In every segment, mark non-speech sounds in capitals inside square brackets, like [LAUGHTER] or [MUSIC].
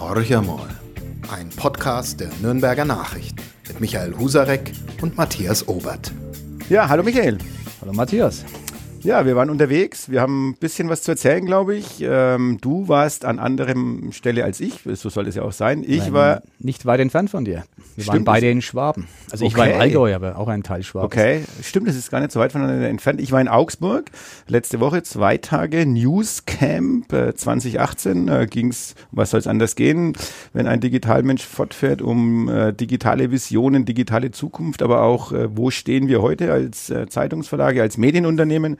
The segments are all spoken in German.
Horch einmal. Ein Podcast der Nürnberger Nachrichten mit Michael Husarek und Matthias Obert. Ja, hallo Michael. Hallo Matthias. Ja, wir waren unterwegs. Wir haben ein bisschen was zu erzählen, glaube ich. Ähm, du warst an anderem Stelle als ich. So soll es ja auch sein. Ich Nein, war. Nicht weit entfernt von dir. Wir Stimmt, waren beide in Schwaben. Also ich Okay. war im Allgäu, aber auch ein Teil Schwabens. Okay, stimmt, das ist gar nicht so weit voneinander entfernt. Ich war in Augsburg letzte Woche, zwei Tage News Camp äh, 2018. Äh, ging's, was soll es anders gehen, wenn ein Digitalmensch fortfährt, um äh, digitale Visionen, digitale Zukunft, aber auch, äh, wo stehen wir heute als äh, Zeitungsverlage, als Medienunternehmen.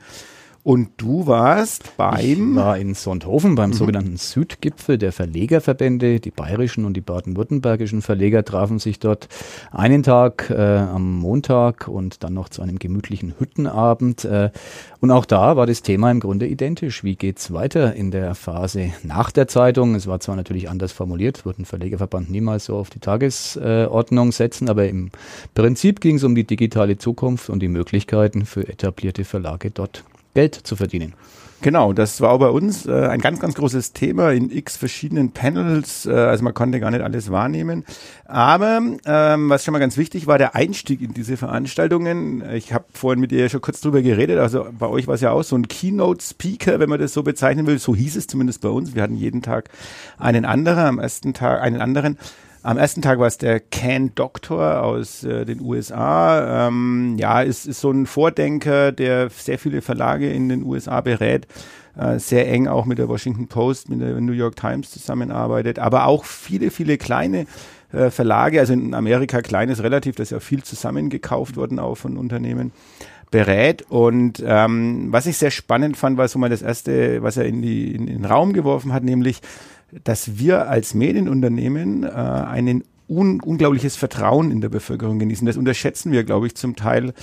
Und du warst Ich beim. war in Sonthofen Mhm. beim sogenannten Südgipfel der Verlegerverbände. Die bayerischen und die baden-württembergischen Verleger trafen sich dort einen Tag äh, am Montag und dann noch zu einem gemütlichen Hüttenabend. Äh, und auch da war das Thema im Grunde identisch. Wie geht's weiter in der Phase nach der Zeitung? Es war zwar natürlich anders formuliert, wird ein Verlegerverband niemals so auf die Tagesordnung setzen, aber im Prinzip ging es um die digitale Zukunft und die Möglichkeiten für etablierte Verlage dort Geld zu verdienen. Genau, das war bei uns äh, ein ganz, ganz großes Thema in x verschiedenen Panels. Äh, also man konnte gar nicht alles wahrnehmen. Aber ähm, was schon mal ganz wichtig war, der Einstieg in diese Veranstaltungen. Ich habe vorhin mit ja schon kurz drüber geredet. Also bei euch war es ja auch so ein Keynote-Speaker, wenn man das so bezeichnen will. So hieß es zumindest bei uns. Wir hatten jeden Tag einen anderen, am ersten Tag einen anderen. Am ersten Tag war es der Ken Doctor aus äh, den USA. Ähm, ja, ist, ist so ein Vordenker, der sehr viele Verlage in den USA berät, äh, sehr eng auch mit der Washington Post, mit der New York Times zusammenarbeitet, aber auch viele, viele kleine äh, Verlage, also in Amerika kleines relativ, da ist ja viel zusammengekauft worden auch von Unternehmen berät. Und ähm, was ich sehr spannend fand, war so mal das erste, was er in, die, in den Raum geworfen hat, nämlich, dass wir als Medienunternehmen äh, einen un unglaubliches Vertrauen in der Bevölkerung genießen. Das unterschätzen wir, glaube ich, zum Teil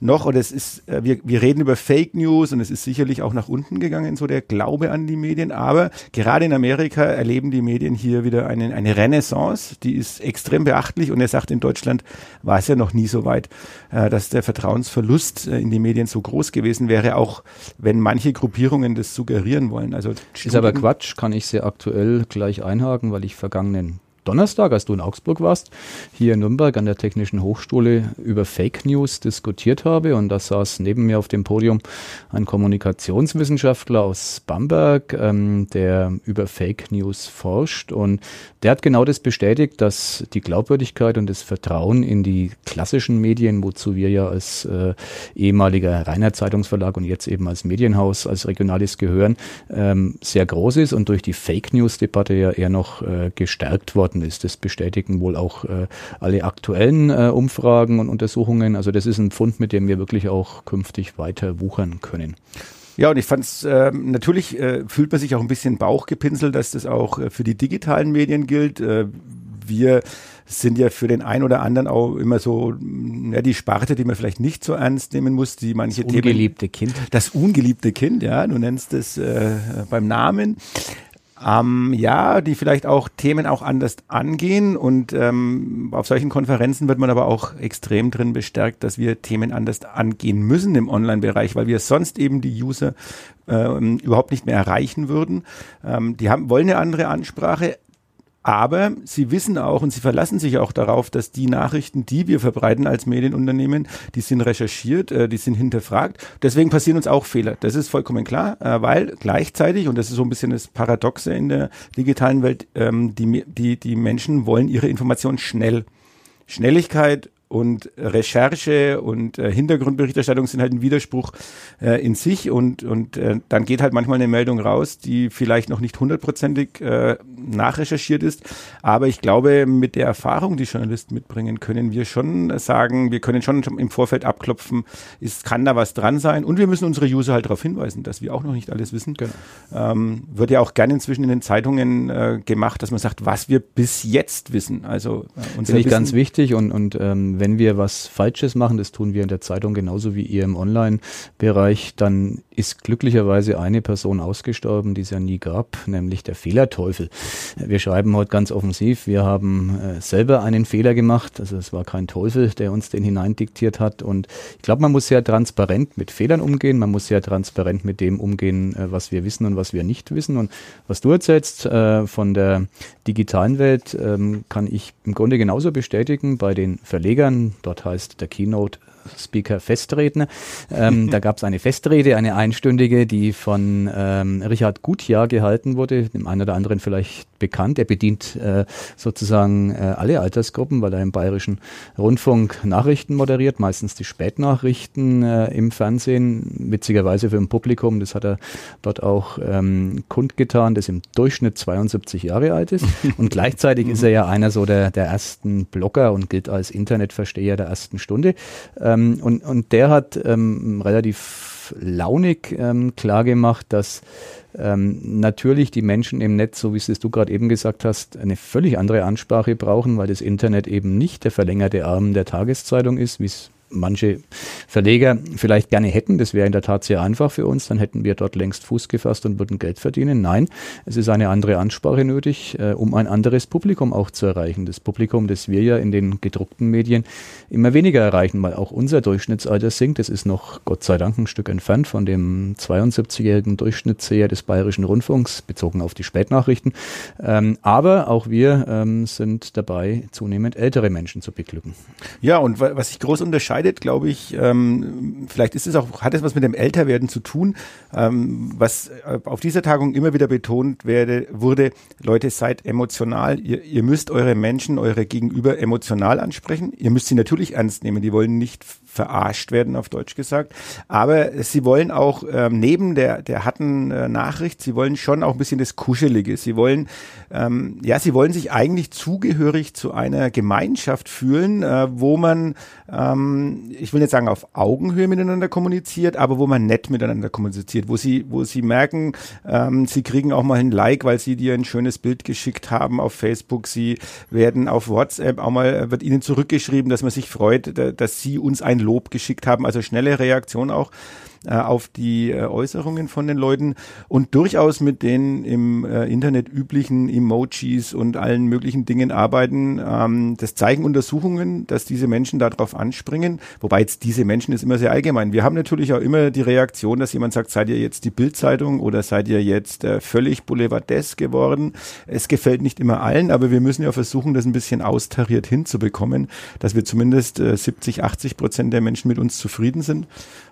noch. Oder es ist, äh, wir, wir reden über Fake News und es ist sicherlich auch nach unten gegangen, so der Glaube an die Medien. Aber gerade in Amerika erleben die Medien hier wieder eine, eine Renaissance, die ist extrem beachtlich. Und er sagt, in Deutschland war es ja noch nie so weit, äh, dass der Vertrauensverlust äh, in die Medien so groß gewesen wäre, auch wenn manche Gruppierungen das suggerieren wollen. Also Ist aber Quatsch, kann ich sehr aktuell gleich einhaken, weil ich vergangenen Donnerstag, als du in Augsburg warst, hier in Nürnberg an der Technischen Hochschule über Fake News diskutiert habe. Und da saß neben mir auf dem Podium ein Kommunikationswissenschaftler aus Bamberg, ähm, der über Fake News forscht. Und der hat genau das bestätigt, dass die Glaubwürdigkeit und das Vertrauen in die klassischen Medien, wozu wir ja als äh, ehemaliger reiner Zeitungsverlag und jetzt eben als Medienhaus, als Regionalis gehören, ähm, sehr groß ist und durch die Fake News-Debatte ja eher noch äh, gestärkt worden ist. Das bestätigen wohl auch äh, alle aktuellen äh, Umfragen und Untersuchungen. Also das ist ein Pfund, mit dem wir wirklich auch künftig weiter wuchern können. Ja, und ich fand es, ähm, natürlich äh, fühlt man sich auch ein bisschen Bauchgepinselt, dass das auch äh, für die digitalen Medien gilt. Äh, wir sind ja für den einen oder anderen auch immer so mh, ja, die Sparte, die man vielleicht nicht so ernst nehmen muss, die manche Themen Ungeliebte Kind. das ungeliebte Kind, ja, du nennst es äh, beim Namen. Ähm, ja, die vielleicht auch Themen auch anders angehen und ähm, auf solchen Konferenzen wird man aber auch extrem drin bestärkt, dass wir Themen anders angehen müssen im Online-Bereich, weil wir sonst eben die User ähm, überhaupt nicht mehr erreichen würden. Ähm, die haben, wollen eine andere Ansprache, aber sie wissen auch und sie verlassen sich auch darauf, dass die Nachrichten, die wir verbreiten als Medienunternehmen, die sind recherchiert, äh, die sind hinterfragt. Deswegen passieren uns auch Fehler. Das ist vollkommen klar, äh, weil gleichzeitig, und das ist so ein bisschen das Paradoxe in der digitalen Welt, ähm, die, die, die Menschen wollen ihre Informationen schnell. Schnelligkeit und Recherche und äh, Hintergrundberichterstattung sind halt ein Widerspruch äh, in sich und, und äh, dann geht halt manchmal eine Meldung raus, die vielleicht noch nicht hundertprozentig äh, nachrecherchiert ist, aber ich glaube, mit der Erfahrung, die Journalisten mitbringen, können wir schon sagen, wir können schon im Vorfeld abklopfen, ist, kann da was dran sein und wir müssen unsere User halt darauf hinweisen, dass wir auch noch nicht alles wissen. Genau. Ähm, wird ja auch gerne inzwischen in den Zeitungen äh, gemacht, dass man sagt, was wir bis jetzt wissen. Also äh, unser Finde ich ganz wichtig und, und ähm, wenn wir was Falsches machen, das tun wir in der Zeitung genauso wie ihr im Online-Bereich, dann ist glücklicherweise eine Person ausgestorben, die es ja nie gab, nämlich der Fehlerteufel. Wir schreiben heute ganz offensiv, wir haben äh, selber einen Fehler gemacht, also es war kein Teufel, der uns den hineindiktiert hat. Und ich glaube, man muss sehr transparent mit Fehlern umgehen, man muss sehr transparent mit dem umgehen, äh, was wir wissen und was wir nicht wissen. Und was du erzählst äh, von der digitalen Welt, ähm, kann ich im Grunde genauso bestätigen. Bei den Verlegern, dort heißt der Keynote Speaker Festreden. Ähm, [LAUGHS] da gab es eine Festrede, eine einstündige, die von ähm, Richard Gutjahr gehalten wurde, dem einen oder anderen vielleicht bekannt. Er bedient äh, sozusagen äh, alle Altersgruppen, weil er im Bayerischen Rundfunk Nachrichten moderiert, meistens die Spätnachrichten äh, im Fernsehen, witzigerweise für ein Publikum, das hat er dort auch ähm, kundgetan, das im Durchschnitt 72 Jahre alt ist. [LAUGHS] Und gleichzeitig ist er ja einer so der, der ersten Blogger und gilt als Internetversteher der ersten Stunde. Ähm, und, und der hat ähm, relativ launig ähm, klargemacht, dass ähm, natürlich die Menschen im Netz, so wie es du gerade eben gesagt hast, eine völlig andere Ansprache brauchen, weil das Internet eben nicht der verlängerte Arm der Tageszeitung ist, wie es manche Verleger vielleicht gerne hätten. Das wäre in der Tat sehr einfach für uns. Dann hätten wir dort längst Fuß gefasst und würden Geld verdienen. Nein, es ist eine andere Ansprache nötig, äh, um ein anderes Publikum auch zu erreichen. Das Publikum, das wir ja in den gedruckten Medien immer weniger erreichen, weil auch unser Durchschnittsalter sinkt. Es ist noch Gott sei Dank ein Stück entfernt von dem 72-jährigen Durchschnittsseher des Bayerischen Rundfunks, bezogen auf die Spätnachrichten. Ähm, aber auch wir ähm, sind dabei, zunehmend ältere Menschen zu beglücken. Ja, und was ich groß unterscheide, unterscheidet, glaube ich, ähm, vielleicht ist es auch, hat es was mit dem Älterwerden zu tun, ähm, was äh, auf dieser Tagung immer wieder betont werde, wurde, Leute, seid emotional, ihr, ihr müsst eure Menschen, eure Gegenüber emotional ansprechen, ihr müsst sie natürlich ernst nehmen, die wollen nicht verarscht werden, auf Deutsch gesagt. Aber sie wollen auch ähm, neben der, der harten äh, Nachricht, sie wollen schon auch ein bisschen das Kuschelige. Sie wollen, ähm, ja, sie wollen sich eigentlich zugehörig zu einer Gemeinschaft fühlen, äh, wo man, ähm, ich will nicht sagen auf Augenhöhe miteinander kommuniziert, aber wo man nett miteinander kommuniziert, wo sie, wo sie merken, ähm, sie kriegen auch mal ein Like, weil sie dir ein schönes Bild geschickt haben auf Facebook. Sie werden auf WhatsApp auch mal, wird ihnen zurückgeschrieben, dass man sich freut, dass sie uns ein Lob geschickt haben, also schnelle Reaktion auch äh, auf die äh, Äußerungen von den Leuten und durchaus mit den im äh, Internet üblichen Emojis und allen möglichen Dingen arbeiten. Ähm, das zeigen Untersuchungen, dass diese Menschen darauf anspringen. Wobei jetzt diese Menschen ist immer sehr allgemein. Wir haben natürlich auch immer die Reaktion, dass jemand sagt, seid ihr jetzt die Bildzeitung oder seid ihr jetzt äh, völlig boulevardesk geworden. Es gefällt nicht immer allen, aber wir müssen ja versuchen, das ein bisschen austariert hinzubekommen, dass wir zumindest äh, 70, 80 Prozent der Menschen mit uns zufrieden sind.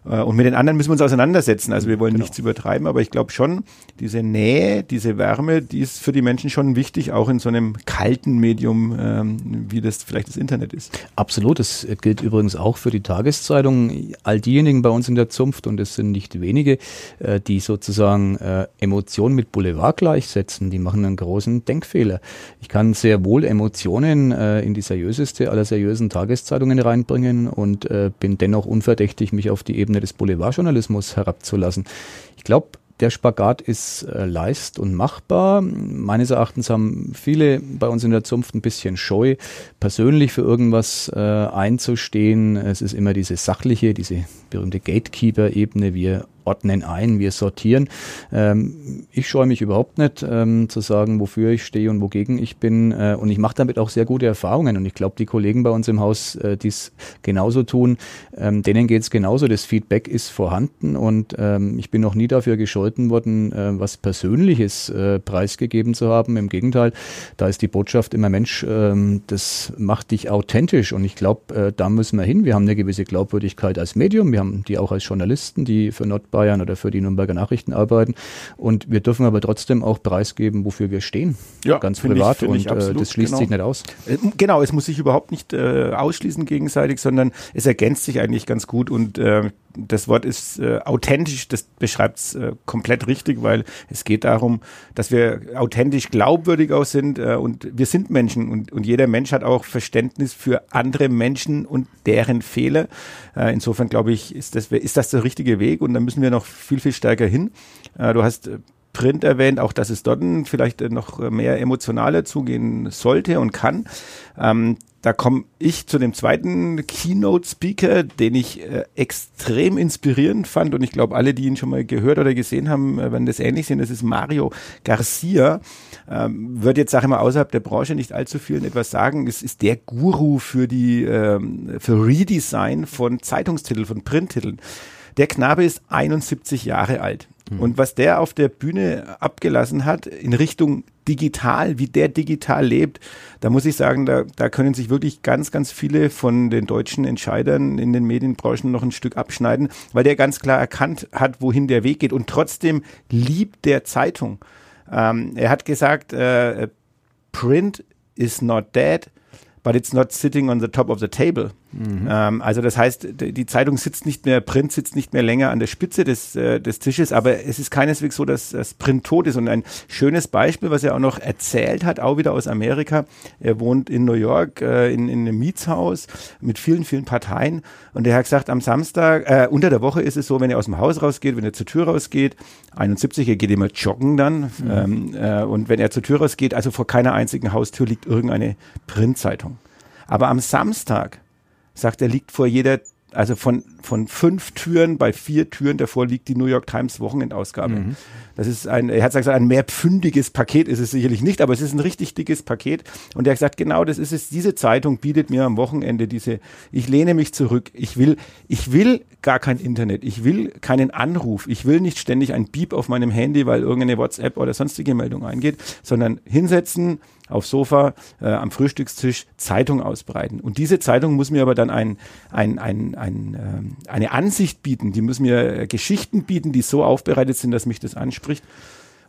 Äh, und mit den anderen müssen wir uns auseinandersetzen. Also wir wollen genau. nichts übertreiben, aber ich glaube schon, diese Nähe, diese Wärme, die ist für die Menschen schon wichtig, auch in so einem kalten Medium, ähm, wie das vielleicht das Internet ist. Absolut. Das gilt übrigens auch für die Tageszeitung. All diejenigen bei uns in der Zunft, und es sind nicht wenige, äh, die sozusagen äh, Emotionen mit Boulevard gleichsetzen, die machen einen großen Denkfehler. Ich kann sehr wohl Emotionen äh, in die seriöseste aller seriösen Tageszeitungen reinbringen und äh, bin dennoch unverdächtig, mich auf die Ebene des Boulevardjournalismus herabzulassen. Ich glaube, der Spagat ist äh, leist und machbar. Meines Erachtens haben viele bei uns in der Zunft ein bisschen Scheu, persönlich für irgendwas äh, einzustehen. Es ist immer diese sachliche, diese berühmte Gatekeeper-Ebene. Wir ordnen ein, wir sortieren. Ähm, ich scheue mich überhaupt nicht ähm, zu sagen, wofür ich stehe und wogegen ich bin. Äh, und ich mache damit auch sehr gute Erfahrungen. Und ich glaube, die Kollegen bei uns im Haus, äh, die es genauso tun, ähm, denen geht es genauso. Das Feedback ist vorhanden und ähm, ich bin noch nie dafür gescholten worden, äh, was Persönliches äh, preisgegeben zu haben. Im Gegenteil, da ist die Botschaft immer, Mensch, ähm, das macht dich authentisch. Und ich glaube, äh, da müssen wir hin. Wir haben eine gewisse Glaubwürdigkeit als Medium. Wir haben die auch als Journalisten, die für Nordbayern Bayern oder für die Nürnberger Nachrichten arbeiten. Und wir dürfen aber trotzdem auch preisgeben, wofür wir stehen. Ja, ganz privat. Ich, und absolut, äh, das schließt genau. sich nicht aus. Äh, genau, es muss sich überhaupt nicht äh, ausschließen gegenseitig, sondern es ergänzt sich eigentlich ganz gut und äh, das Wort ist äh, authentisch, das beschreibt es äh, komplett richtig, weil es geht darum, dass wir authentisch glaubwürdig auch sind äh, und wir sind Menschen und, und jeder Mensch hat auch Verständnis für andere Menschen und deren Fehler. Äh, insofern glaube ich, ist das, ist das der richtige Weg und da müssen wir noch viel, viel stärker hin. Äh, du hast äh, Print erwähnt, auch dass es dort vielleicht noch mehr emotionaler zugehen sollte und kann. Ähm, da komme ich zu dem zweiten Keynote-Speaker, den ich äh, extrem inspirierend fand und ich glaube, alle, die ihn schon mal gehört oder gesehen haben, äh, werden das ähnlich sehen. Das ist Mario Garcia. Ähm, wird jetzt, sage ich mal, außerhalb der Branche nicht allzu vielen etwas sagen. Es ist der Guru für die ähm, für Redesign von Zeitungstiteln, von Printtiteln. Der Knabe ist 71 Jahre alt. Mhm. Und was der auf der Bühne abgelassen hat in Richtung digital, wie der digital lebt, da muss ich sagen, da, da können sich wirklich ganz, ganz viele von den deutschen Entscheidern in den Medienbranchen noch ein Stück abschneiden, weil der ganz klar erkannt hat, wohin der Weg geht und trotzdem liebt der Zeitung. Ähm, er hat gesagt, äh, Print is not dead, but it's not sitting on the top of the table. Mhm. Ähm, also das heißt, die Zeitung sitzt nicht mehr, Print sitzt nicht mehr länger an der Spitze des, äh, des Tisches, aber es ist keineswegs so, dass das Print tot ist. Und ein schönes Beispiel, was er auch noch erzählt hat, auch wieder aus Amerika. Er wohnt in New York äh, in, in einem Mietshaus mit vielen, vielen Parteien. Und er hat gesagt, am Samstag, äh, unter der Woche ist es so, wenn er aus dem Haus rausgeht, wenn er zur Tür rausgeht, 71, er geht immer joggen dann. Mhm. Ähm, äh, und wenn er zur Tür rausgeht, also vor keiner einzigen Haustür liegt irgendeine Printzeitung. Aber am Samstag sagt er, liegt vor jeder, also von, von fünf Türen, bei vier Türen davor liegt die New York Times Wochenendausgabe. Mhm. Das ist ein, er hat gesagt, ein mehr pfündiges Paket ist es sicherlich nicht, aber es ist ein richtig dickes Paket. Und er hat gesagt, genau das ist es. Diese Zeitung bietet mir am Wochenende diese, ich lehne mich zurück. Ich will, ich will gar kein Internet. Ich will keinen Anruf. Ich will nicht ständig ein Beep auf meinem Handy, weil irgendeine WhatsApp oder sonstige Meldung eingeht, sondern hinsetzen, aufs Sofa, äh, am Frühstückstisch Zeitung ausbreiten. Und diese Zeitung muss mir aber dann ein, ein, ein, ein, äh, eine Ansicht bieten, die muss mir äh, Geschichten bieten, die so aufbereitet sind, dass mich das anspricht.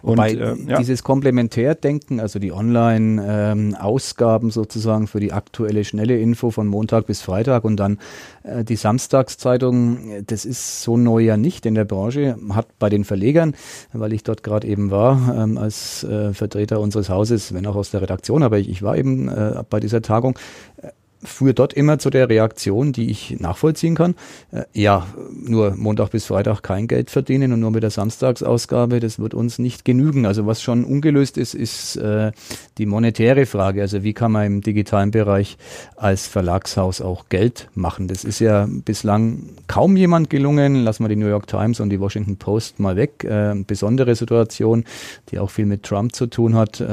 Und Wobei äh, ja. dieses Komplementärdenken, also die Online-Ausgaben ähm, sozusagen für die aktuelle schnelle Info von Montag bis Freitag und dann äh, die Samstagszeitung, das ist so neu ja nicht in der Branche, hat bei den Verlegern, weil ich dort gerade eben war ähm, als äh, Vertreter unseres Hauses, wenn auch aus der Redaktion, aber ich, ich war eben äh, bei dieser Tagung, äh, fuhr dort immer zu der Reaktion, die ich nachvollziehen kann. Äh, ja, nur Montag bis Freitag kein Geld verdienen und nur mit der Samstagsausgabe, das wird uns nicht genügen. Also was schon ungelöst ist, ist äh, die monetäre Frage. Also wie kann man im digitalen Bereich als Verlagshaus auch Geld machen? Das ist ja bislang kaum jemand gelungen. Lassen wir die New York Times und die Washington Post mal weg. Äh, besondere Situation, die auch viel mit Trump zu tun hat.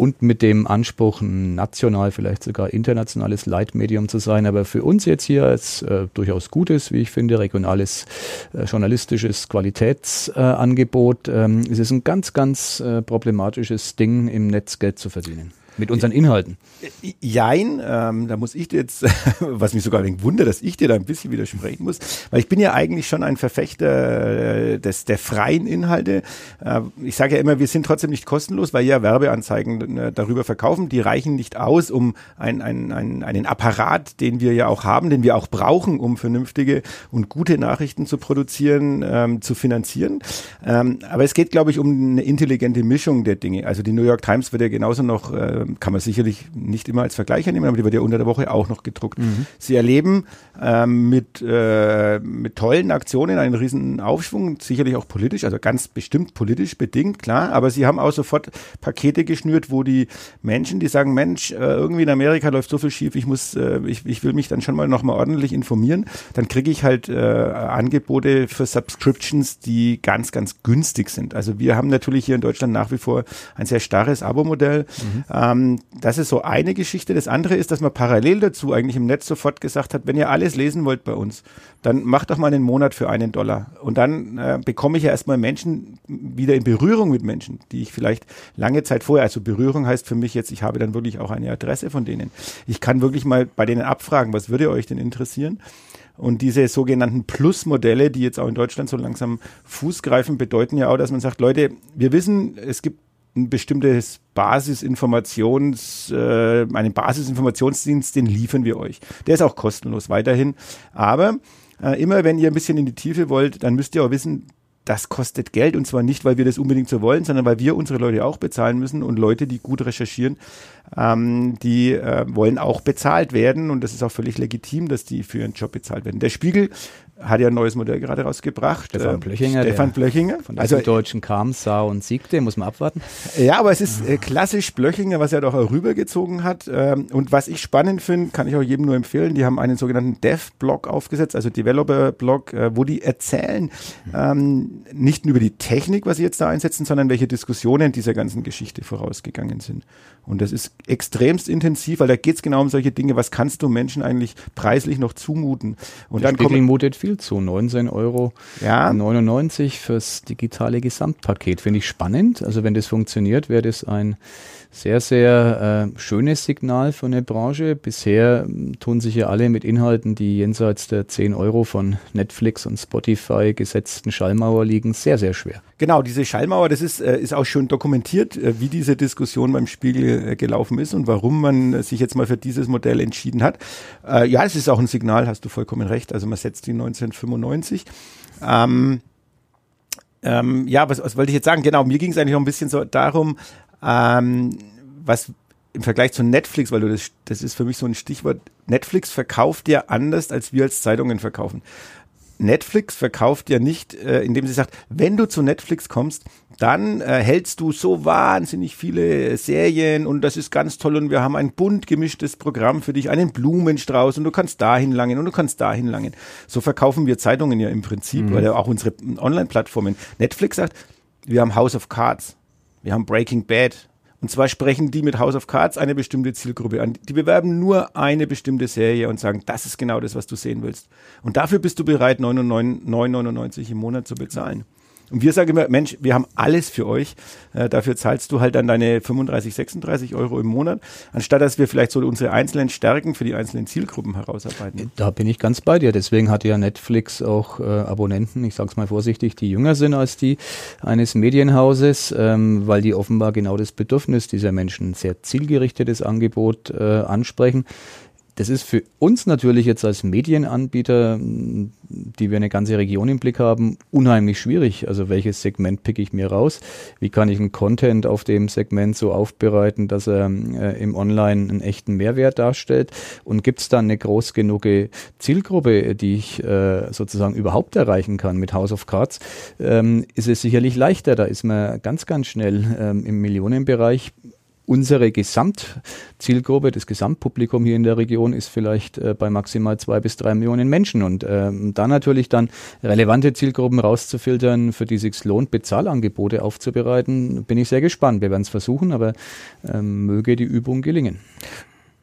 Und mit dem Anspruch, national, vielleicht sogar internationales Leitmedium zu sein. Aber für uns jetzt hier als äh, durchaus gutes, wie ich finde, regionales äh, journalistisches Qualitätsangebot äh, ähm, ist es ein ganz, ganz äh, problematisches Ding, im Netz Geld zu verdienen. Mit unseren Inhalten. Jein, ähm, da muss ich dir jetzt, [LAUGHS] was mich sogar ein wundert, dass ich dir da ein bisschen widersprechen muss, weil ich bin ja eigentlich schon ein Verfechter äh, des, der freien Inhalte. Äh, ich sage ja immer, wir sind trotzdem nicht kostenlos, weil ja Werbeanzeigen äh, darüber verkaufen. Die reichen nicht aus, um ein, ein, ein, einen Apparat, den wir ja auch haben, den wir auch brauchen, um vernünftige und gute Nachrichten zu produzieren, ähm, zu finanzieren. Ähm, aber es geht, glaube ich, um eine intelligente Mischung der Dinge. Also die New York Times wird ja genauso noch äh, kann man sicherlich nicht immer als Vergleich nehmen, aber die wird ja unter der Woche auch noch gedruckt. Mhm. Sie erleben ähm, mit, äh, mit tollen Aktionen einen riesen Aufschwung, sicherlich auch politisch, also ganz bestimmt politisch bedingt, klar, aber sie haben auch sofort Pakete geschnürt, wo die Menschen, die sagen, Mensch, äh, irgendwie in Amerika läuft so viel schief, ich muss, äh, ich, ich will mich dann schon mal nochmal ordentlich informieren, dann kriege ich halt äh, Angebote für Subscriptions, die ganz, ganz günstig sind. Also wir haben natürlich hier in Deutschland nach wie vor ein sehr starres Abo-Modell. Mhm. Ähm, das ist so eine Geschichte. Das andere ist, dass man parallel dazu eigentlich im Netz sofort gesagt hat, wenn ihr alles lesen wollt bei uns, dann macht doch mal einen Monat für einen Dollar. Und dann äh, bekomme ich ja erstmal Menschen wieder in Berührung mit Menschen, die ich vielleicht lange Zeit vorher, also Berührung heißt für mich jetzt, ich habe dann wirklich auch eine Adresse von denen. Ich kann wirklich mal bei denen abfragen, was würde euch denn interessieren? Und diese sogenannten Plus-Modelle, die jetzt auch in Deutschland so langsam Fuß greifen, bedeuten ja auch, dass man sagt, Leute, wir wissen, es gibt ein bestimmtes Basisinformations, äh, einen Basisinformationsdienst, den liefern wir euch. Der ist auch kostenlos weiterhin. Aber äh, immer wenn ihr ein bisschen in die Tiefe wollt, dann müsst ihr auch wissen, das kostet Geld und zwar nicht, weil wir das unbedingt so wollen, sondern weil wir unsere Leute auch bezahlen müssen und Leute, die gut recherchieren, ähm, die äh, wollen auch bezahlt werden und das ist auch völlig legitim, dass die für ihren Job bezahlt werden. Der Spiegel hat ja ein neues Modell gerade rausgebracht. Stefan äh, Blöchinger. Stefan Blöchinger. Von der also, Deutschen kam, sah und siegte, muss man abwarten. Ja, aber es ist äh, klassisch Blöchinger, was er doch rübergezogen hat. Ähm, und was ich spannend finde, kann ich auch jedem nur empfehlen, die haben einen sogenannten Dev-Blog aufgesetzt, also Developer-Blog, äh, wo die erzählen, ähm, nicht nur über die Technik, was sie jetzt da einsetzen, sondern welche Diskussionen dieser ganzen Geschichte vorausgegangen sind. Und das ist extremst intensiv, weil da geht es genau um solche Dinge, was kannst du Menschen eigentlich preislich noch zumuten. Und Der dann kommt mutet viel zu, 19 Euro ja. 99 fürs digitale Gesamtpaket. Finde ich spannend. Also wenn das funktioniert, wäre das ein sehr, sehr äh, schönes Signal für eine Branche. Bisher äh, tun sich ja alle mit Inhalten, die jenseits der 10 Euro von Netflix und Spotify gesetzten Schallmauer liegen, sehr, sehr schwer. Genau, diese Schallmauer, das ist, äh, ist auch schön dokumentiert, äh, wie diese Diskussion beim Spiegel äh, gelaufen ist und warum man sich jetzt mal für dieses Modell entschieden hat. Äh, ja, es ist auch ein Signal, hast du vollkommen recht. Also man setzt die 1995. Ähm, ähm, ja, was, was wollte ich jetzt sagen? Genau, mir ging es eigentlich noch ein bisschen so darum, ähm, was im Vergleich zu Netflix, weil du das, das ist für mich so ein Stichwort, Netflix verkauft ja anders, als wir als Zeitungen verkaufen. Netflix verkauft ja nicht, äh, indem sie sagt, wenn du zu Netflix kommst, dann äh, hältst du so wahnsinnig viele Serien und das ist ganz toll und wir haben ein bunt gemischtes Programm für dich, einen Blumenstrauß und du kannst dahin langen und du kannst dahin langen. So verkaufen wir Zeitungen ja im Prinzip mhm. oder auch unsere Online-Plattformen. Netflix sagt, wir haben House of Cards. Wir haben Breaking Bad. Und zwar sprechen die mit House of Cards eine bestimmte Zielgruppe an. Die bewerben nur eine bestimmte Serie und sagen, das ist genau das, was du sehen willst. Und dafür bist du bereit, 9,99 im Monat zu bezahlen. Und wir sagen immer, Mensch, wir haben alles für euch. Äh, dafür zahlst du halt dann deine 35, 36 Euro im Monat, anstatt dass wir vielleicht so unsere einzelnen Stärken für die einzelnen Zielgruppen herausarbeiten. Da bin ich ganz bei dir. Deswegen hat ja Netflix auch äh, Abonnenten, ich sage es mal vorsichtig, die jünger sind als die eines Medienhauses, ähm, weil die offenbar genau das Bedürfnis dieser Menschen, sehr zielgerichtetes Angebot äh, ansprechen. Das ist für uns natürlich jetzt als Medienanbieter, die wir eine ganze Region im Blick haben, unheimlich schwierig. Also welches Segment picke ich mir raus? Wie kann ich einen Content auf dem Segment so aufbereiten, dass er äh, im Online einen echten Mehrwert darstellt? Und gibt es dann eine groß genug Zielgruppe, die ich äh, sozusagen überhaupt erreichen kann mit House of Cards? Ähm, ist es sicherlich leichter. Da ist man ganz, ganz schnell ähm, im Millionenbereich unsere Gesamtzielgruppe, das Gesamtpublikum hier in der Region ist vielleicht äh, bei maximal zwei bis drei Millionen Menschen. Und ähm, da natürlich dann relevante Zielgruppen rauszufiltern, für die sich lohnt, Bezahlangebote aufzubereiten, bin ich sehr gespannt. Wir werden es versuchen, aber ähm, möge die Übung gelingen.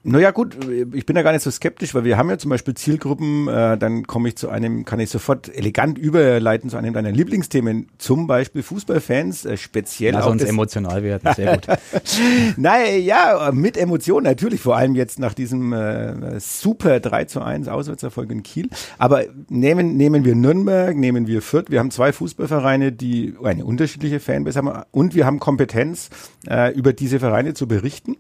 Naja gut, ich bin da gar nicht so skeptisch, weil wir haben ja zum Beispiel Zielgruppen, äh, dann komme ich zu einem, kann ich sofort elegant überleiten zu einem deiner Lieblingsthemen, zum Beispiel Fußballfans, äh, speziell Lass auch uns emotional werden, sehr gut. [LAUGHS] Nein, ja, mit Emotionen natürlich, vor allem jetzt nach diesem äh, super 3 zu 1 Auswärtserfolg in Kiel. Aber nehmen, nehmen wir Nürnberg, nehmen wir Fürth, wir haben zwei Fußballvereine, die eine unterschiedliche Fanbase haben und wir haben Kompetenz, äh, über diese Vereine zu berichten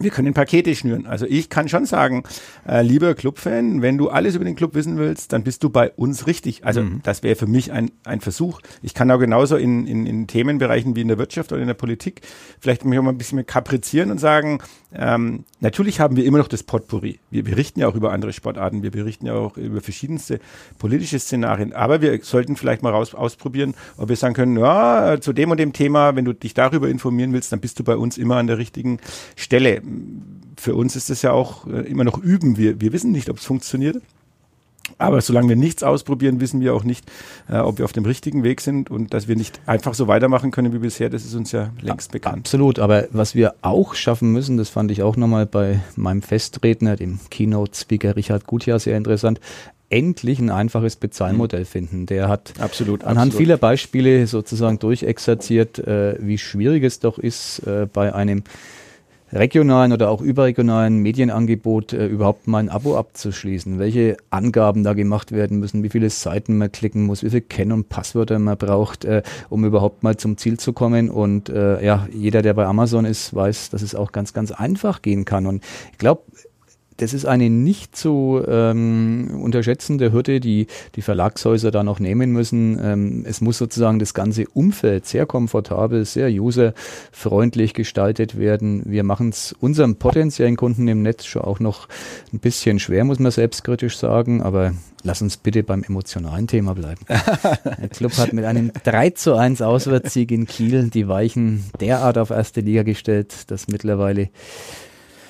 wir können Pakete schnüren. Also ich kann schon sagen, äh, lieber Clubfan, wenn du alles über den Club wissen willst, dann bist du bei uns richtig. Also mhm. das wäre für mich ein, ein Versuch. Ich kann auch genauso in, in, in Themenbereichen wie in der Wirtschaft oder in der Politik vielleicht mich auch mal ein bisschen mehr kaprizieren und sagen, ähm, natürlich haben wir immer noch das Potpourri. Wir berichten ja auch über andere Sportarten, wir berichten ja auch über verschiedenste politische Szenarien. Aber wir sollten vielleicht mal raus ausprobieren, ob wir sagen können, ja, zu dem und dem Thema, wenn du dich darüber informieren willst, dann bist du bei uns immer an der richtigen Stelle für uns ist es ja auch äh, immer noch üben. Wir, wir wissen nicht, ob es funktioniert. Aber solange wir nichts ausprobieren, wissen wir auch nicht, äh, ob wir auf dem richtigen Weg sind und dass wir nicht einfach so weitermachen können wie bisher, das ist uns ja längst bekannt. Absolut, aber was wir auch schaffen müssen, das fand ich auch nochmal bei meinem Festredner, dem Keynote-Speaker Richard Gutjahr, sehr interessant, endlich ein einfaches Bezahlmodell mhm. finden. Der hat absolut, anhand absolut. vieler Beispiele sozusagen durchexerziert, äh, wie schwierig es doch ist, äh, bei einem regionalen oder auch überregionalen Medienangebot äh, überhaupt mal ein Abo abzuschließen, welche Angaben da gemacht werden müssen, wie viele Seiten man klicken muss, wie viele Kenn- und Passwörter man braucht, äh, um überhaupt mal zum Ziel zu kommen. Und äh, ja, jeder, der bei Amazon ist, weiß, dass es auch ganz, ganz einfach gehen kann. Und ich glaube, das ist eine nicht zu ähm, unterschätzende Hürde, die die Verlagshäuser da noch nehmen müssen. Ähm, es muss sozusagen das ganze Umfeld sehr komfortabel, sehr userfreundlich gestaltet werden. Wir machen es unserem potenziellen Kunden im Netz schon auch noch ein bisschen schwer, muss man selbstkritisch sagen, aber Lass uns bitte beim emotionalen Thema bleiben. [LAUGHS] Der Club hat mit einem 3 zu 1 Auswärtssieg in Kiel die Weichen derart auf erste Liga gestellt, dass mittlerweile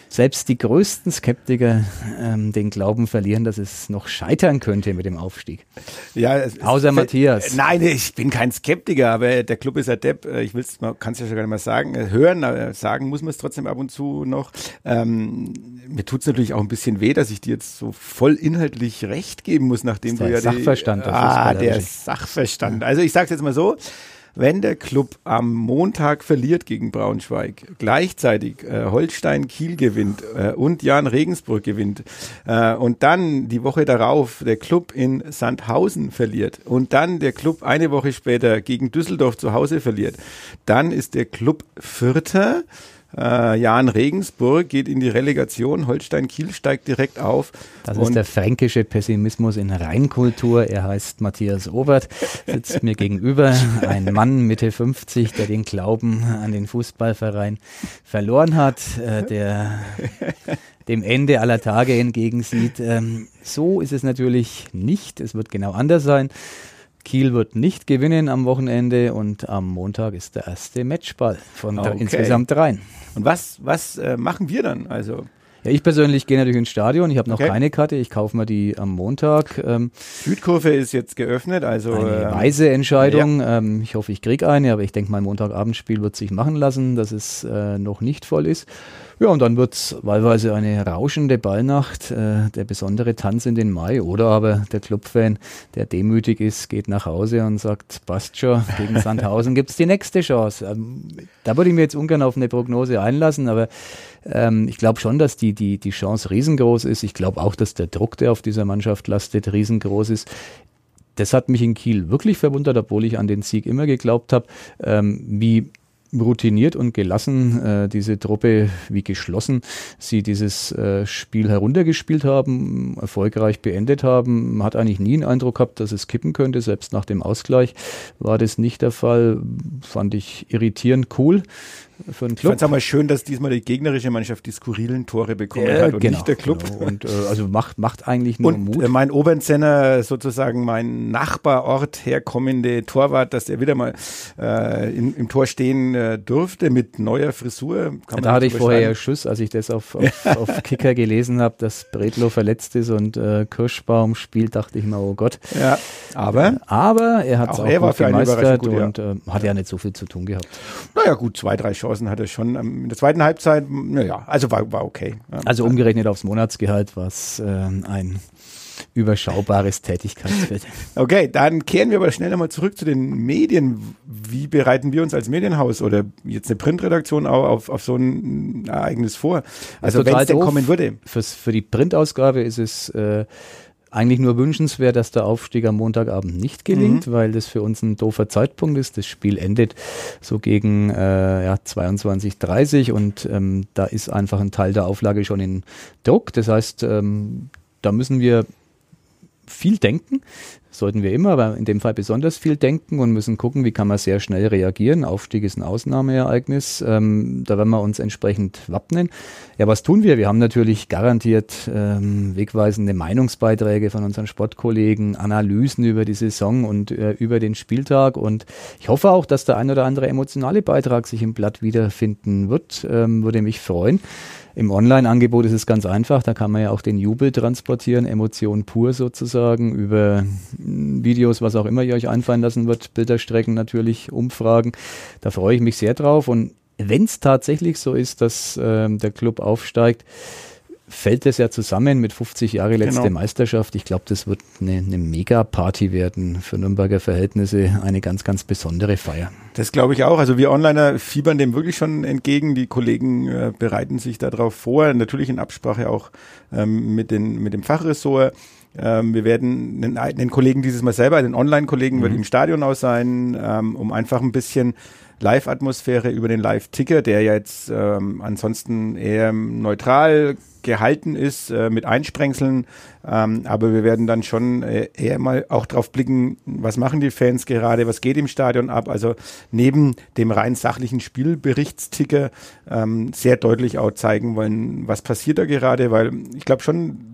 selbst die größten Skeptiker ähm, den Glauben verlieren, dass es noch scheitern könnte mit dem Aufstieg. Ja, es, Außer es, Matthias. Nein, ich bin kein Skeptiker, aber der Club ist ein Depp. Äh, ich will es, man kann es ja schon gar nicht mal sagen, äh, hören, aber sagen muss man es trotzdem ab und zu noch. Ähm, mir tut es natürlich auch ein bisschen weh, dass ich dir jetzt so voll inhaltlich recht geben muss, nachdem du ja Sachverstand. Die, ah, der Sachverstand. Also ich sage es jetzt mal so wenn der Club am Montag verliert gegen Braunschweig, gleichzeitig äh, Holstein Kiel gewinnt äh, und Jan Regensburg gewinnt äh, und dann die Woche darauf der Club in Sandhausen verliert und dann der Club eine Woche später gegen Düsseldorf zu Hause verliert, dann ist der Club Vierter äh, Jan Regensburg geht in die Relegation, Holstein Kiel steigt direkt auf. Das ist der fränkische Pessimismus in Reinkultur. Er heißt Matthias Obert, sitzt mir gegenüber, ein Mann Mitte 50, der den Glauben an den Fußballverein verloren hat, äh, der dem Ende aller Tage entgegensieht. Ähm, so ist es natürlich nicht. Es wird genau anders sein. Kiel wird nicht gewinnen am Wochenende und am Montag ist der erste Matchball von okay. insgesamt dreien. Und was, was äh, machen wir dann? Also ja, ich persönlich gehe natürlich ins Stadion. Ich habe noch okay. keine Karte. Ich kaufe mir die am Montag. Ähm, Südkurve ist jetzt geöffnet, also eine ähm, weise Entscheidung. Ja. Ähm, ich hoffe, ich kriege eine, aber ich denke, mein Montagabendspiel wird sich machen lassen, dass es äh, noch nicht voll ist. Ja, und dann wird's wahlweise eine rauschende Ballnacht, äh, der besondere Tanz in den Mai. Oder aber der Clubfan, der demütig ist, geht nach Hause und sagt, passt schon, gegen [LAUGHS] Sandhausen gibt's die nächste Chance. Ähm, da würde ich mir jetzt ungern auf eine Prognose einlassen, aber ähm, ich glaube schon, dass die, die, die Chance riesengroß ist. Ich glaube auch, dass der Druck, der auf dieser Mannschaft lastet, riesengroß ist das hat mich in Kiel wirklich verwundert, obwohl ich an den Sieg immer geglaubt habe, ähm, wie routiniert und gelassen äh, diese Truppe, wie geschlossen sie dieses äh, Spiel heruntergespielt haben, erfolgreich beendet haben. Man hat eigentlich nie einen Eindruck gehabt, dass es kippen könnte. Selbst nach dem Ausgleich war das nicht der Fall. Fand ich irritierend cool für einen Club. Ich fand es mal schön, dass diesmal die gegnerische Mannschaft die skurrilen Tore bekommen ja, hat und genau, nicht der Club. Genau. Und äh, also macht, macht eigentlich nur und, Mut. Äh, mein Obernzenner, sozusagen mein Nachbarort herkommende Torwart, dass er wieder mal äh, in, im Tor stehen äh, durfte mit neuer Frisur. Kann da hatte ich vorher ja Schuss, als ich das auf, [LAUGHS] auf, auf Kicker gelesen habe, dass Bredlo verletzt ist und äh, Kirschbaum spielt, dachte ich mir, oh Gott. Ja, aber, aber er hat es auch, auch er gut gemeistert gut, und äh, hat ja nicht so viel zu tun gehabt. Naja gut, zwei, drei Chancen Chancen hatte schon ähm, in der zweiten Halbzeit. Naja, also war, war okay. Also umgerechnet aufs Monatsgehalt war es äh, ein überschaubares Tätigkeitsfeld. [LAUGHS] Okay, dann kehren wir aber schnell nochmal zurück zu den Medien. Wie bereiten wir uns als Medienhaus oder jetzt eine Printredaktion auch auf, auf so ein Ereignis vor? Also wenn es denn kommen würde. Fürs, für die Printausgabe ist es äh, eigentlich nur wünschenswert, dass der Aufstieg am Montagabend nicht gelingt, mhm. weil das für uns ein doofer Zeitpunkt ist. Das Spiel endet so gegen äh, ja, 22.30 und ähm, da ist einfach ein Teil der Auflage schon in Druck. Das heißt, ähm, da müssen wir viel denken sollten wir immer, aber in dem Fall besonders viel denken und müssen gucken, wie kann man sehr schnell reagieren. Aufstieg ist ein Ausnahmeereignis. Ähm, da werden wir uns entsprechend wappnen. Ja, was tun wir? Wir haben natürlich garantiert ähm, wegweisende Meinungsbeiträge von unseren Sportkollegen, Analysen über die Saison und äh, über den Spieltag. Und ich hoffe auch, dass der ein oder andere emotionale Beitrag sich im Blatt wiederfinden wird. Ähm, würde mich freuen. Im Online-Angebot ist es ganz einfach, da kann man ja auch den Jubel transportieren, Emotion pur sozusagen, über Videos, was auch immer ihr euch einfallen lassen wird, Bilderstrecken natürlich, Umfragen. Da freue ich mich sehr drauf. Und wenn es tatsächlich so ist, dass äh, der Club aufsteigt, fällt das ja zusammen mit 50 Jahre letzte genau. Meisterschaft. Ich glaube, das wird eine, eine Mega-Party werden für Nürnberger Verhältnisse, eine ganz, ganz besondere Feier. Das glaube ich auch. Also wir Onliner fiebern dem wirklich schon entgegen. Die Kollegen äh, bereiten sich darauf vor, natürlich in Absprache auch ähm, mit, den, mit dem Fachressort. Ähm, wir werden den, den Kollegen dieses Mal selber, den Online-Kollegen mhm. wird im Stadion aus sein, ähm, um einfach ein bisschen Live-Atmosphäre über den Live-Ticker, der jetzt ähm, ansonsten eher neutral gehalten ist äh, mit Einsprengseln. Ähm, aber wir werden dann schon äh, eher mal auch drauf blicken, was machen die Fans gerade, was geht im Stadion ab. Also neben dem rein sachlichen Spielberichtsticker ähm, sehr deutlich auch zeigen wollen, was passiert da gerade, weil ich glaube schon,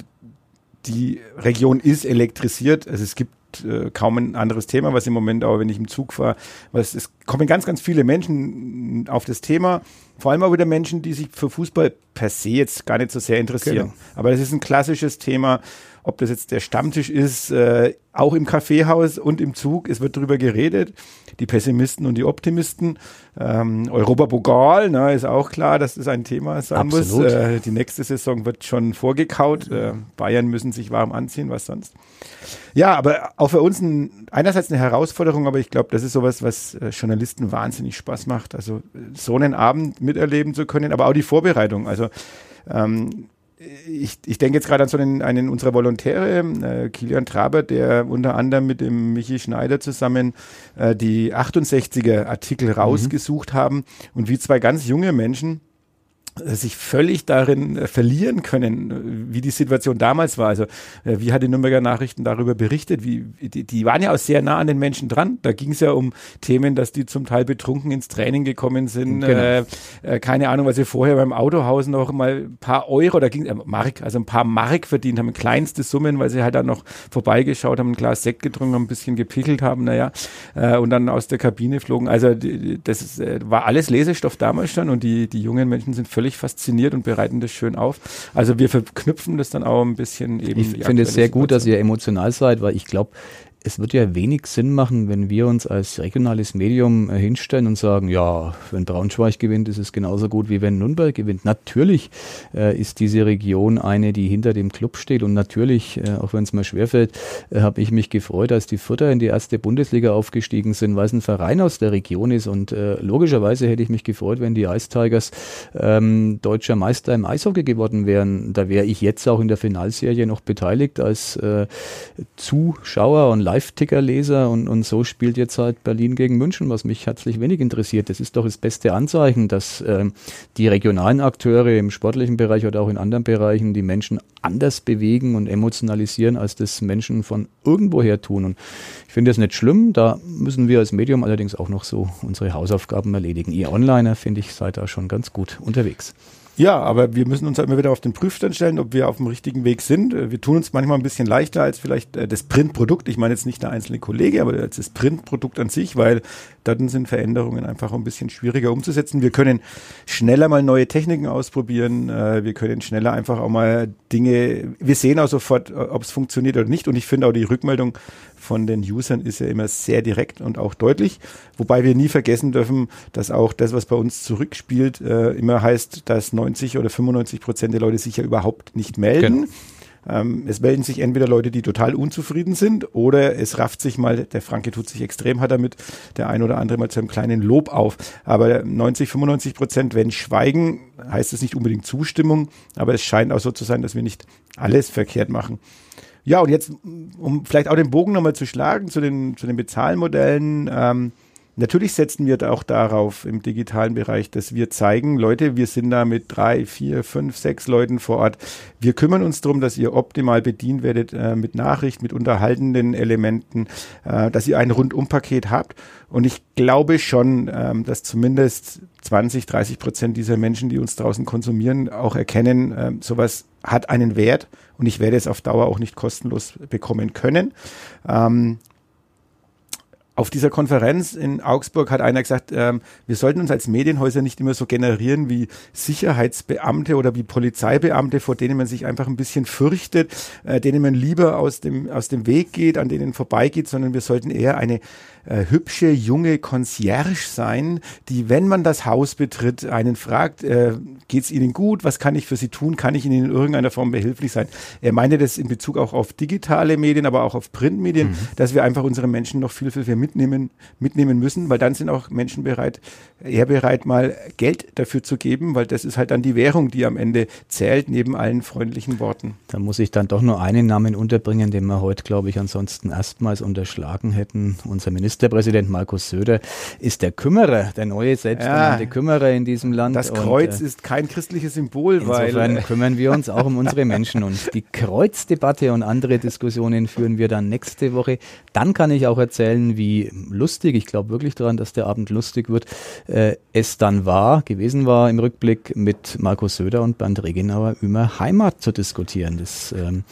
die Region ist elektrisiert. Also es gibt äh, kaum ein anderes Thema, was im Moment auch, wenn ich im Zug fahre, was es kommen ganz, ganz viele Menschen auf das Thema. Vor allem auch wieder Menschen, die sich für Fußball per se jetzt gar nicht so sehr interessieren. Genau. Aber das ist ein klassisches Thema, ob das jetzt der Stammtisch ist, äh, auch im Kaffeehaus und im Zug. Es wird darüber geredet. Die Pessimisten und die Optimisten. Ähm, Europa-Pokal, ne, ist auch klar, dass das ein Thema sein Absolut. muss. Äh, die nächste Saison wird schon vorgekaut. Äh, Bayern müssen sich warm anziehen, was sonst. Ja, aber auch für uns ein, einerseits eine Herausforderung, aber ich glaube, das ist sowas, was äh, Journalisten wahnsinnig Spaß macht. Also so einen Abend miterleben zu können, aber auch die Vorbereitung. Also ähm, ich, ich denke jetzt gerade an so einen, einen unserer Volontäre, äh, Kilian Traber, der unter anderem mit dem Michi Schneider zusammen äh, die 68er Artikel mhm. rausgesucht haben und wie zwei ganz junge Menschen sich völlig darin äh, verlieren können, äh, wie die Situation damals war. Also äh, wie hat die Nürnberger Nachrichten darüber berichtet? Wie, die, die waren ja auch sehr nah an den Menschen dran. Da ging es ja um Themen, dass die zum Teil betrunken ins Training gekommen sind. Genau. Äh, keine Ahnung, weil sie vorher beim Autohaus noch mal ein paar Euro, da ging äh, Mark, also ein paar Mark verdient haben, kleinste Summen, weil sie halt dann noch vorbeigeschaut haben, ein Glas Sekt getrunken haben, ein bisschen gepickelt haben, naja, äh, und dann aus der Kabine flogen. Also die, das ist, war alles Lesestoff damals schon und die, die jungen Menschen sind völlig völlig fasziniert und bereiten das schön auf. Also wir verknüpfen das dann auch ein bisschen eben. Ich finde es sehr gut, dass ihr emotional seid, weil ich glaube, es wird ja wenig Sinn machen, wenn wir uns als regionales Medium äh, hinstellen und sagen, ja, wenn Braunschweig gewinnt, ist es genauso gut wie wenn Nürnberg gewinnt. Natürlich äh, ist diese Region eine, die hinter dem Club steht und natürlich, äh, auch wenn es mir schwerfällt, äh, habe ich mich gefreut, als die Fürther in die erste Bundesliga aufgestiegen sind, weil es ein Verein aus der Region ist und äh, logischerweise hätte ich mich gefreut, wenn die Ice Tigers ähm, deutscher Meister im Eishockey geworden wären. Da wäre ich jetzt auch in der Finalserie noch beteiligt als äh, Zuschauer und Live-Ticker-Leser und, und so spielt jetzt halt Berlin gegen München, was mich herzlich wenig interessiert. Das ist doch das beste Anzeichen, dass äh, die regionalen Akteure im sportlichen Bereich oder auch in anderen Bereichen die Menschen anders bewegen und emotionalisieren, als das Menschen von irgendwoher tun. Und ich finde das nicht schlimm. Da müssen wir als Medium allerdings auch noch so unsere Hausaufgaben erledigen. Ihr Onliner, finde ich, seid da schon ganz gut unterwegs. Ja, aber wir müssen uns halt immer wieder auf den Prüfstand stellen, ob wir auf dem richtigen Weg sind. Äh, wir tun uns manchmal ein bisschen leichter als vielleicht äh, das Printprodukt. Ich meine jetzt nicht der einzelne Kollege, aber als das Printprodukt an sich, weil dann sind Veränderungen einfach ein bisschen schwieriger umzusetzen. Wir können schneller mal neue Techniken ausprobieren. Äh, wir können schneller einfach auch mal Dinge, wir sehen auch sofort, ob es funktioniert oder nicht. Und ich finde auch die Rückmeldung von den Usern ist ja immer sehr direkt und auch deutlich. Wobei wir nie vergessen dürfen, dass auch das, was bei uns zurückspielt, äh, immer heißt, dass 90 oder 95 Prozent der Leute sich ja überhaupt nicht melden. Genau. Ähm, es melden sich entweder Leute, die total unzufrieden sind, oder es rafft sich mal, der Franke tut sich extrem hart damit, der ein oder andere mal zu einem kleinen Lob auf. Aber 90, 95 Prozent, wenn schweigen, heißt es nicht unbedingt Zustimmung, aber es scheint auch so zu sein, dass wir nicht alles verkehrt machen. Ja, und jetzt, um vielleicht auch den Bogen nochmal zu schlagen zu den, zu den Bezahlmodellen, ähm, Natürlich setzen wir auch darauf im digitalen Bereich, dass wir zeigen, Leute, wir sind da mit drei, vier, fünf, sechs Leuten vor Ort. Wir kümmern uns darum, dass ihr optimal bedient werdet äh, mit Nachricht, mit unterhaltenden Elementen, äh, dass ihr ein Rundumpaket habt. Und ich glaube schon, ähm, dass zumindest 20, 30 Prozent dieser Menschen, die uns draußen konsumieren, auch erkennen, äh, sowas hat einen Wert und ich werde es auf Dauer auch nicht kostenlos bekommen können. Ähm, auf dieser Konferenz in Augsburg hat einer gesagt, ähm, wir sollten uns als Medienhäuser nicht immer so generieren wie Sicherheitsbeamte oder wie Polizeibeamte, vor denen man sich einfach ein bisschen fürchtet, äh, denen man lieber aus dem, aus dem Weg geht, an denen vorbeigeht, sondern wir sollten eher eine äh, hübsche junge Concierge sein, die, wenn man das Haus betritt, einen fragt, äh, geht es Ihnen gut, was kann ich für Sie tun, kann ich Ihnen in irgendeiner Form behilflich sein. Er meinte das in Bezug auch auf digitale Medien, aber auch auf Printmedien, mhm. dass wir einfach unsere Menschen noch viel, viel, viel mitnehmen, mitnehmen müssen, weil dann sind auch Menschen bereit, eher bereit, mal Geld dafür zu geben, weil das ist halt dann die Währung, die am Ende zählt, neben allen freundlichen Worten. Da muss ich dann doch nur einen Namen unterbringen, den wir heute, glaube ich, ansonsten erstmals unterschlagen hätten. Unser Ministerpräsident Markus Söder ist der Kümmerer, der neue selbsternannte ja, Kümmerer in diesem Land. Das Kreuz Und, äh, ist kein christliches Symbol, insofern weil. kümmern wir uns auch um unsere [LAUGHS] Menschen. Und die Kreuzdebatte und andere Diskussionen führen wir dann nächste Woche. Dann kann ich auch erzählen, lustig, ich glaube wirklich daran, dass der Abend lustig wird, äh, es dann war, gewesen war im Rückblick mit Markus Söder und Bernd Regenauer über Heimat zu diskutieren. Das ähm,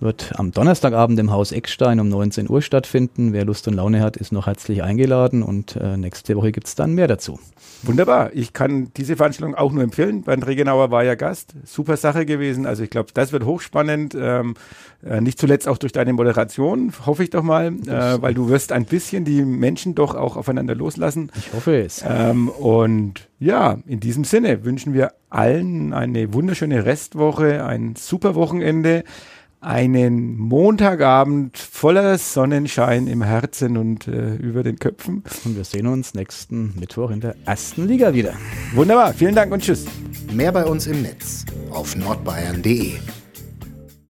wird am Donnerstagabend im Haus Eckstein um 19 Uhr stattfinden. Wer Lust und Laune hat, ist noch herzlich eingeladen und äh, nächste Woche gibt es dann mehr dazu. Wunderbar. Ich kann diese Veranstaltung auch nur empfehlen. Bernd Regenauer war ja Gast. Super Sache gewesen. Also ich glaube, das wird hochspannend. Ähm, äh, nicht zuletzt auch durch deine Moderation, hoffe ich doch mal, äh, weil du wirst ein bisschen die Menschen doch auch aufeinander loslassen. Ich hoffe es. Ähm, und ja, in diesem Sinne wünschen wir allen eine wunderschöne Restwoche, ein super Wochenende einen Montagabend voller Sonnenschein im Herzen und äh, über den Köpfen. Und wir sehen uns nächsten Mittwoch in der ersten Liga wieder. Wunderbar, vielen Dank und tschüss. Mehr bei uns im Netz auf nordbayern.de.